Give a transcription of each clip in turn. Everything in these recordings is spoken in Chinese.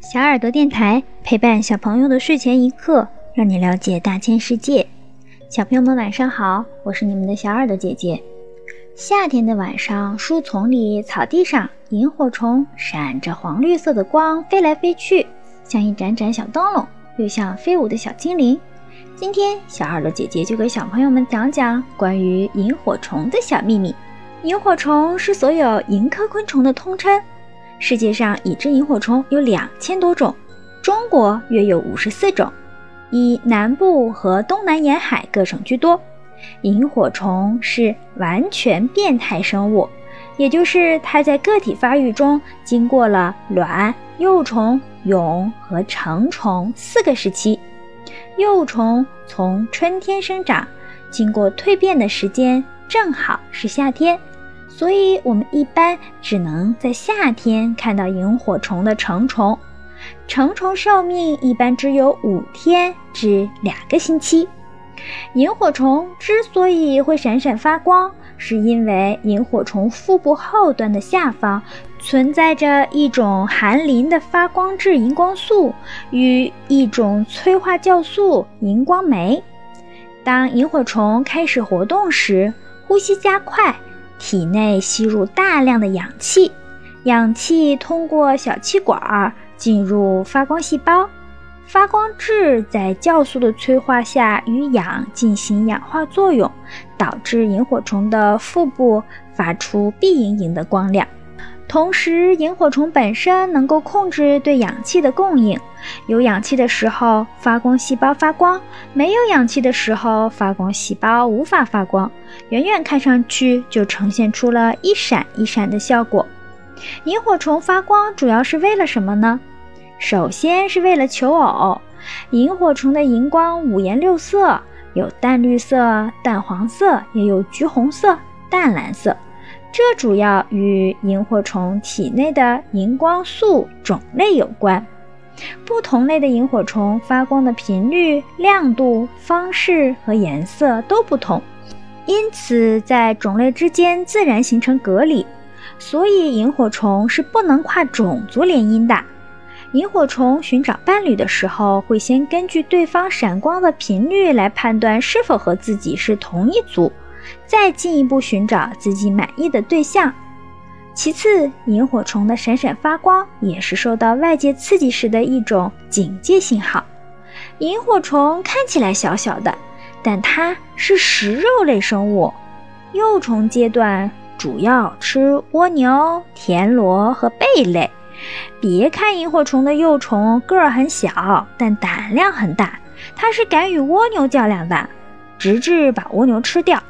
小耳朵电台陪伴小朋友的睡前一刻，让你了解大千世界。小朋友们晚上好，我是你们的小耳朵姐姐。夏天的晚上，树丛里、草地上，萤火虫闪着黄绿色的光飞来飞去，像一盏盏小灯笼，又像飞舞的小精灵。今天，小耳朵姐姐就给小朋友们讲讲关于萤火虫的小秘密。萤火虫是所有萤科昆虫的通称。世界上已知萤火虫有两千多种，中国约有五十四种，以南部和东南沿海各省居多。萤火虫是完全变态生物，也就是它在个体发育中经过了卵、幼虫、蛹和成虫四个时期。幼虫从春天生长，经过蜕变的时间正好是夏天。所以，我们一般只能在夏天看到萤火虫的成虫。成虫寿命一般只有五天至两个星期。萤火虫之所以会闪闪发光，是因为萤火虫腹部后端的下方存在着一种含磷的发光质荧光素与一种催化酵素荧光酶。当萤火虫开始活动时，呼吸加快。体内吸入大量的氧气，氧气通过小气管儿进入发光细胞，发光质在酵素的催化下与氧进行氧化作用，导致萤火虫的腹部发出碧莹莹的光亮。同时，萤火虫本身能够控制对氧气的供应，有氧气的时候发光细胞发光，没有氧气的时候发光细胞无法发光，远远看上去就呈现出了一闪一闪的效果。萤火虫发光主要是为了什么呢？首先是为了求偶。萤火虫的荧光五颜六色，有淡绿色、淡黄色，也有橘红色、淡蓝色。这主要与萤火虫体内的荧光素种类有关。不同类的萤火虫发光的频率、亮度、方式和颜色都不同，因此在种类之间自然形成隔离。所以，萤火虫是不能跨种族联姻的。萤火虫寻找伴侣的时候，会先根据对方闪光的频率来判断是否和自己是同一族。再进一步寻找自己满意的对象。其次，萤火虫的闪闪发光也是受到外界刺激时的一种警戒信号。萤火虫看起来小小的，但它是食肉类生物。幼虫阶段主要吃蜗牛、田螺和贝类。别看萤火虫的幼虫个儿很小，但胆量很大，它是敢与蜗牛较量的，直至把蜗牛吃掉。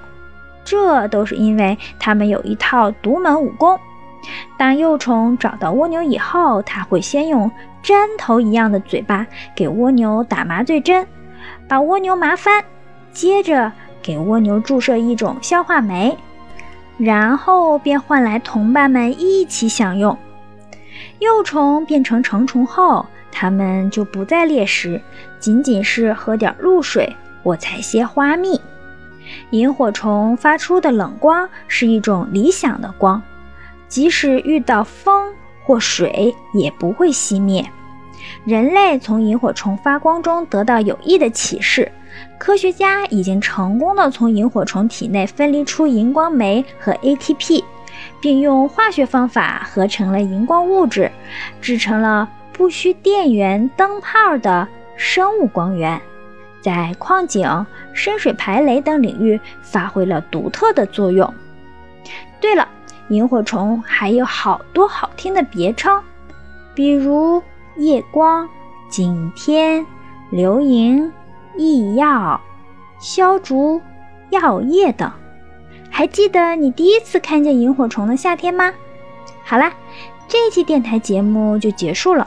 这都是因为它们有一套独门武功。当幼虫找到蜗牛以后，它会先用针头一样的嘴巴给蜗牛打麻醉针，把蜗牛麻翻，接着给蜗牛注射一种消化酶，然后便换来同伴们一起享用。幼虫变成成虫后，它们就不再猎食，仅仅是喝点露水或采些花蜜。萤火虫发出的冷光是一种理想的光，即使遇到风或水也不会熄灭。人类从萤火虫发光中得到有益的启示，科学家已经成功的从萤火虫体内分离出荧光酶和 ATP，并用化学方法合成了荧光物质，制成了不需电源灯泡的生物光源。在矿井、深水排雷等领域发挥了独特的作用。对了，萤火虫还有好多好听的别称，比如夜光、景天、流萤、异耀、消烛、耀夜等。还记得你第一次看见萤火虫的夏天吗？好啦，这一期电台节目就结束了。